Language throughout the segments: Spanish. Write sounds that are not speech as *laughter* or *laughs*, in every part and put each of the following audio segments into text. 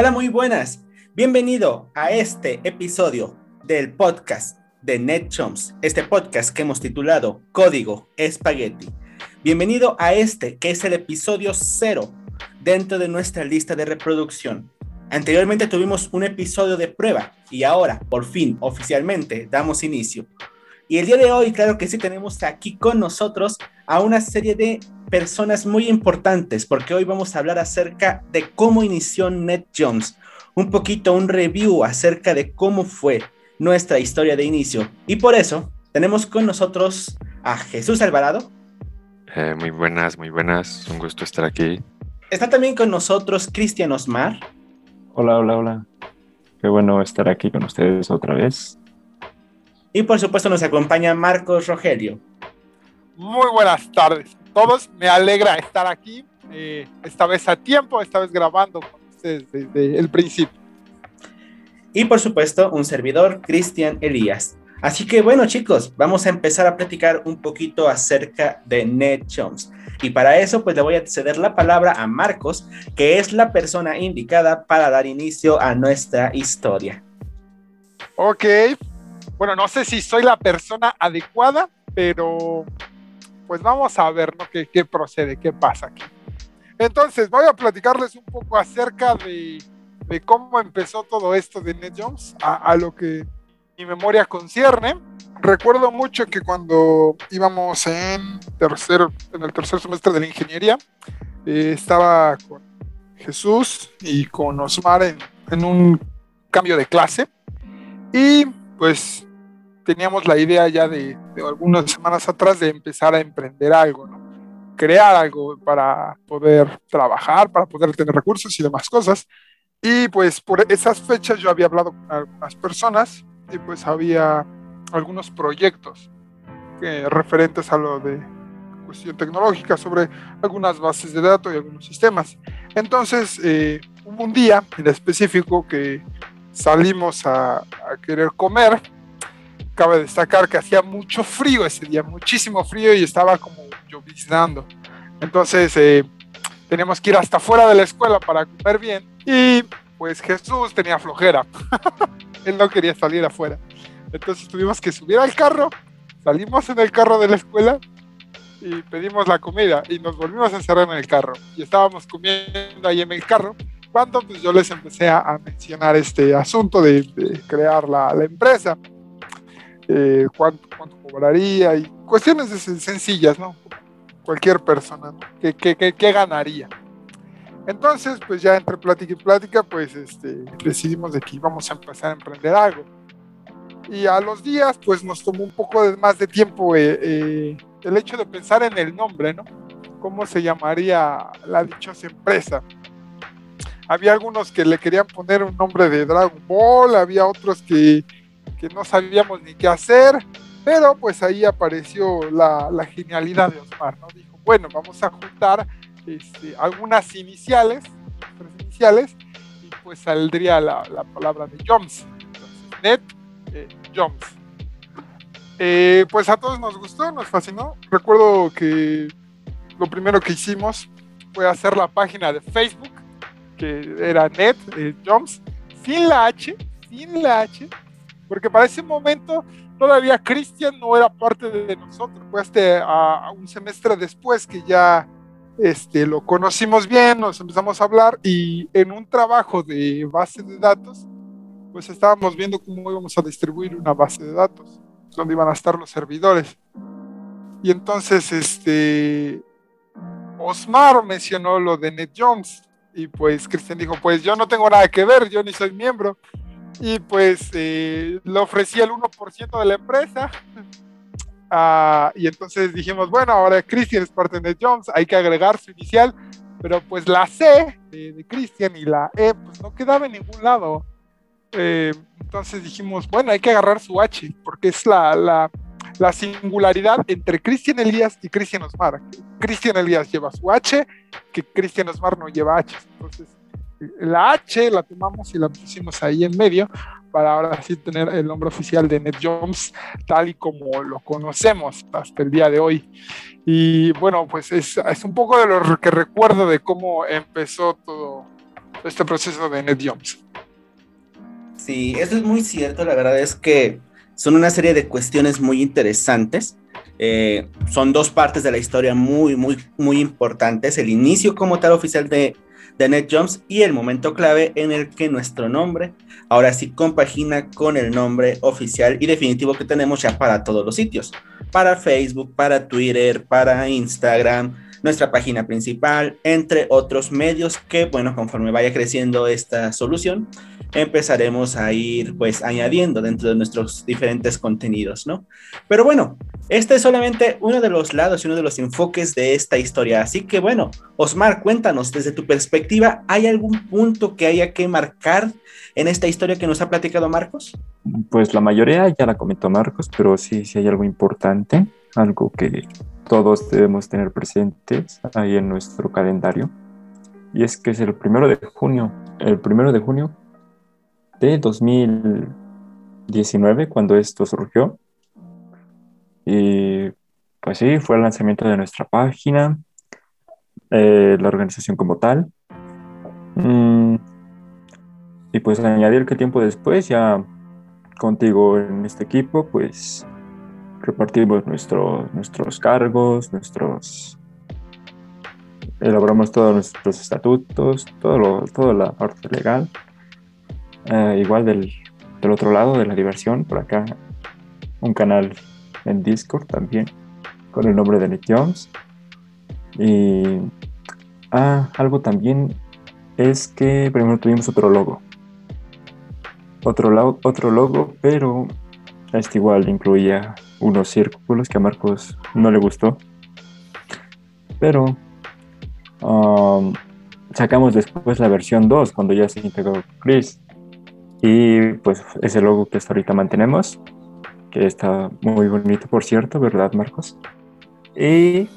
Hola, muy buenas. Bienvenido a este episodio del podcast de NetChums, este podcast que hemos titulado Código Espagueti. Bienvenido a este, que es el episodio cero dentro de nuestra lista de reproducción. Anteriormente tuvimos un episodio de prueba y ahora, por fin, oficialmente, damos inicio. Y el día de hoy, claro que sí, tenemos aquí con nosotros a una serie de personas muy importantes, porque hoy vamos a hablar acerca de cómo inició NetJones, un poquito un review acerca de cómo fue nuestra historia de inicio. Y por eso tenemos con nosotros a Jesús Alvarado. Eh, muy buenas, muy buenas, un gusto estar aquí. Está también con nosotros Cristian Osmar. Hola, hola, hola. Qué bueno estar aquí con ustedes otra vez. Y por supuesto nos acompaña Marcos Rogelio. Muy buenas tardes a todos. Me alegra estar aquí, eh, esta vez a tiempo, esta vez grabando con ustedes desde el principio. Y por supuesto, un servidor, Cristian Elías. Así que bueno chicos, vamos a empezar a platicar un poquito acerca de NetJumps. Y para eso, pues le voy a ceder la palabra a Marcos, que es la persona indicada para dar inicio a nuestra historia. Ok, bueno, no sé si soy la persona adecuada, pero pues vamos a ver ¿no? ¿Qué, procede, qué pasa aquí. Entonces, voy a platicarles un poco acerca de, cómo empezó todo esto de NetJumps, a, a lo que mi memoria concierne recuerdo mucho que cuando íbamos en, tercer, en el tercer semestre de la ingeniería, eh, estaba con Jesús y con Osmar en, un cambio de clase y pues teníamos la idea ya de, algunas semanas atrás de empezar a emprender algo, ¿no? crear algo para poder trabajar, para poder tener recursos y demás cosas. Y pues por esas fechas yo había hablado con algunas personas y pues había algunos proyectos referentes a lo de cuestión tecnológica sobre algunas bases de datos y algunos sistemas. Entonces, eh, hubo un día en específico que salimos a, querer comer. Cabe destacar que hacía mucho frío ese día, muchísimo frío y estaba como lloviznando. Entonces, eh, teníamos que ir hasta fuera de la escuela para comer bien. Y pues Jesús tenía flojera. *laughs* Él no quería salir afuera. Entonces tuvimos que subir al carro, salimos en el carro de la escuela y pedimos la comida y nos volvimos a encerrar en el carro. Y estábamos comiendo ahí en el carro cuando pues, yo les empecé a, mencionar este asunto de, crear la, empresa, eh, cuánto, cobraría y cuestiones sencillas, ¿no? Cualquier persona, ¿no? ¿Qué, qué, ganaría? Entonces, pues ya entre plática y plática, pues este, decidimos de que íbamos a empezar a emprender algo y a los días pues nos tomó un poco más de tiempo eh, eh, el hecho de pensar en el nombre, ¿no? ¿Cómo se llamaría la dichosa empresa? Había algunos que le querían poner un nombre de Dragon Ball, había otros que, que no sabíamos ni qué hacer, pero pues ahí apareció la, genialidad de Osmar, ¿no? Dijo, bueno, vamos a juntar este, algunas iniciales, iniciales, y pues saldría la, la palabra de Jones. Entonces, Net eh, eh, pues a todos nos gustó, nos fascinó. Recuerdo que lo primero que hicimos fue hacer la página de Facebook, que era Net eh, sin la H, sin la H, porque para ese momento todavía Cristian no era parte de nosotros, fue hasta a, un semestre después que ya este, lo conocimos bien, nos empezamos a hablar y en un trabajo de base de datos pues estábamos viendo cómo íbamos a distribuir una base de datos, donde iban a estar los servidores. Y entonces, este, Osmar mencionó lo de NetJones y pues Cristian dijo, pues yo no tengo nada que ver, yo ni soy miembro. Y pues eh, le ofrecí el 1% de la empresa. Ah, y entonces dijimos, bueno, ahora Cristian es parte de NetJones, hay que agregar su inicial, pero pues la C de, de Cristian y la E pues no quedaba en ningún lado. Eh, entonces dijimos, bueno, hay que agarrar su H, porque es la, la, la singularidad entre Cristian Elías y Cristian Osmar. Cristian Elías lleva su H, que Cristian Osmar no lleva H. Entonces, la H la tomamos y la pusimos ahí en medio para ahora sí tener el nombre oficial de NetJones tal y como lo conocemos hasta el día de hoy. Y bueno, pues es, es un poco de lo que recuerdo de cómo empezó todo, este proceso de NetJobs. Sí, eso es muy cierto. La verdad es que son una serie de cuestiones muy interesantes. Eh, son dos partes de la historia muy, muy, muy importantes. El inicio como tal oficial de, de NetJumps y el momento clave en el que nuestro nombre ahora sí compagina con el nombre oficial y definitivo que tenemos ya para todos los sitios. Para Facebook, para Twitter, para Instagram, nuestra página principal, entre otros medios que, bueno, conforme vaya creciendo esta solución, empezaremos a ir pues añadiendo dentro de nuestros diferentes contenidos, ¿no? Pero bueno, este es solamente uno de los lados y uno de los enfoques de esta historia. Así que bueno, Osmar, cuéntanos desde tu perspectiva, ¿hay algún punto que haya que marcar en esta historia que nos ha platicado Marcos? Pues la mayoría ya la comentó Marcos, pero sí, sí hay algo importante, algo que todos debemos tener presentes ahí en nuestro calendario. Y es que es el primero de junio. El primero de junio de 2019 cuando esto surgió. Y pues sí, fue el lanzamiento de nuestra página, eh, la organización como tal. Mm, y pues añadir que tiempo después, ya contigo en este equipo, pues repartimos nuestro, nuestros cargos, nuestros elaboramos todos nuestros estatutos, todo lo, toda la parte legal. Eh, igual del, del, otro lado de la diversión, por acá, un canal en Discord también, con el nombre de Nick Jones. Y ah, algo también es que primero tuvimos otro logo. Otro, otro logo, pero este igual incluía unos círculos que a Marcos no le gustó. Pero um, sacamos después la versión 2 cuando ya se integró Chris. Y pues ese logo que hasta ahorita mantenemos, que está muy bonito por cierto, ¿verdad Marcos? Y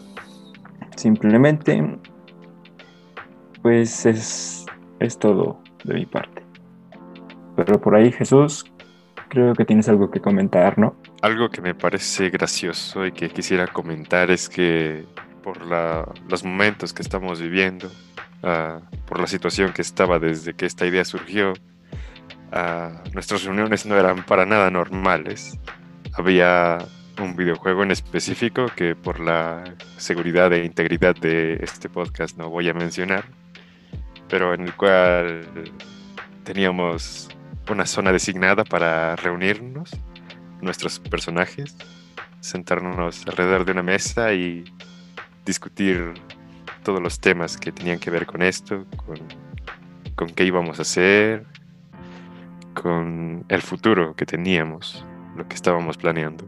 simplemente, pues es, es todo de mi parte. Pero por ahí Jesús, creo que tienes algo que comentar, ¿no? Algo que me parece gracioso y que quisiera comentar es que por la, los momentos que estamos viviendo, uh, por la situación que estaba desde que esta idea surgió, nuestras reuniones no eran para nada normales. Había un videojuego en específico que por la seguridad e integridad de este podcast no voy a mencionar, pero en el cual teníamos una zona designada para reunirnos, nuestros personajes, sentarnos alrededor de una mesa y discutir todos los temas que tenían que ver con esto, con, qué íbamos a hacer, con el futuro que teníamos, lo que estábamos planeando.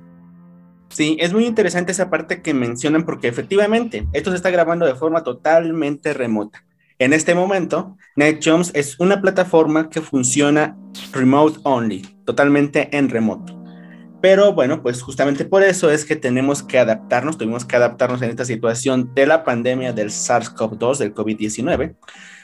Sí, es muy interesante esa parte que mencionan porque efectivamente esto se está grabando de forma totalmente remota. En este momento, NetJumps es una plataforma que funciona remote only, totalmente en remoto. Pero bueno, pues justamente por eso es que tenemos que adaptarnos, tuvimos que adaptarnos en esta situación de la pandemia del SARS-CoV-2, del COVID-19,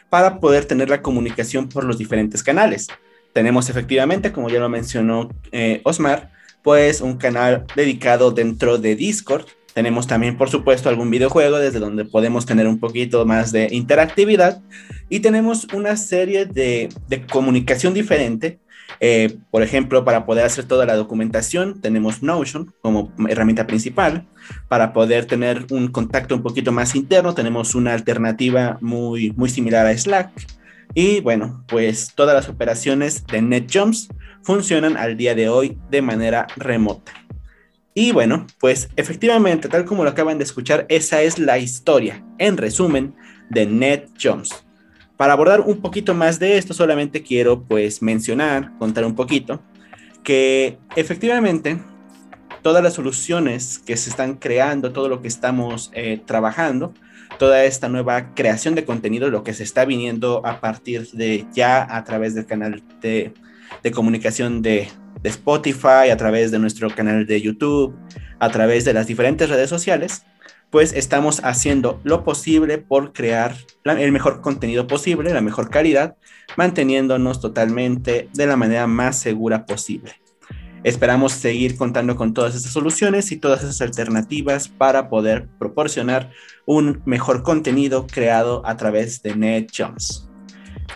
para poder tener la comunicación por los diferentes canales. Tenemos efectivamente, como ya lo mencionó eh, Osmar, pues un canal dedicado dentro de Discord. Tenemos también, por supuesto, algún videojuego desde donde podemos tener un poquito más de interactividad. Y tenemos una serie de, de comunicación diferente. Eh, por ejemplo, para poder hacer toda la documentación, tenemos Notion como herramienta principal. Para poder tener un contacto un poquito más interno, tenemos una alternativa muy, muy similar a Slack. Y bueno, pues todas las operaciones de NetJumps funcionan al día de hoy de manera remota. Y bueno, pues efectivamente, tal como lo acaban de escuchar, esa es la historia, en resumen, de NetJumps. Para abordar un poquito más de esto, solamente quiero pues mencionar, contar un poquito, que efectivamente todas las soluciones que se están creando, todo lo que estamos eh, trabajando, toda esta nueva creación de contenido, lo que se está viniendo a partir de ya a través del canal de, comunicación de, Spotify, a través de nuestro canal de YouTube, a través de las diferentes redes sociales, pues estamos haciendo lo posible por crear el mejor contenido posible, la mejor calidad, manteniéndonos totalmente de la manera más segura posible. Esperamos seguir contando con todas estas soluciones y todas esas alternativas para poder proporcionar un mejor contenido creado a través de NetJumps.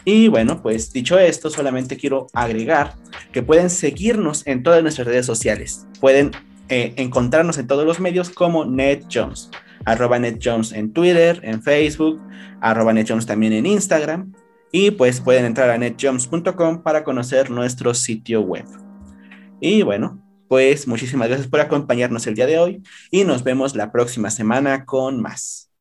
Y bueno, pues dicho esto, solamente quiero agregar que pueden seguirnos en todas nuestras redes sociales. Pueden eh, encontrarnos en todos los medios como NetJones, arroba NetJones en Twitter, en Facebook, arroba NetJones también en Instagram. Y pues pueden entrar a netjones.com para conocer nuestro sitio web. Y bueno, pues muchísimas gracias por acompañarnos el día de hoy y nos vemos la próxima semana con más.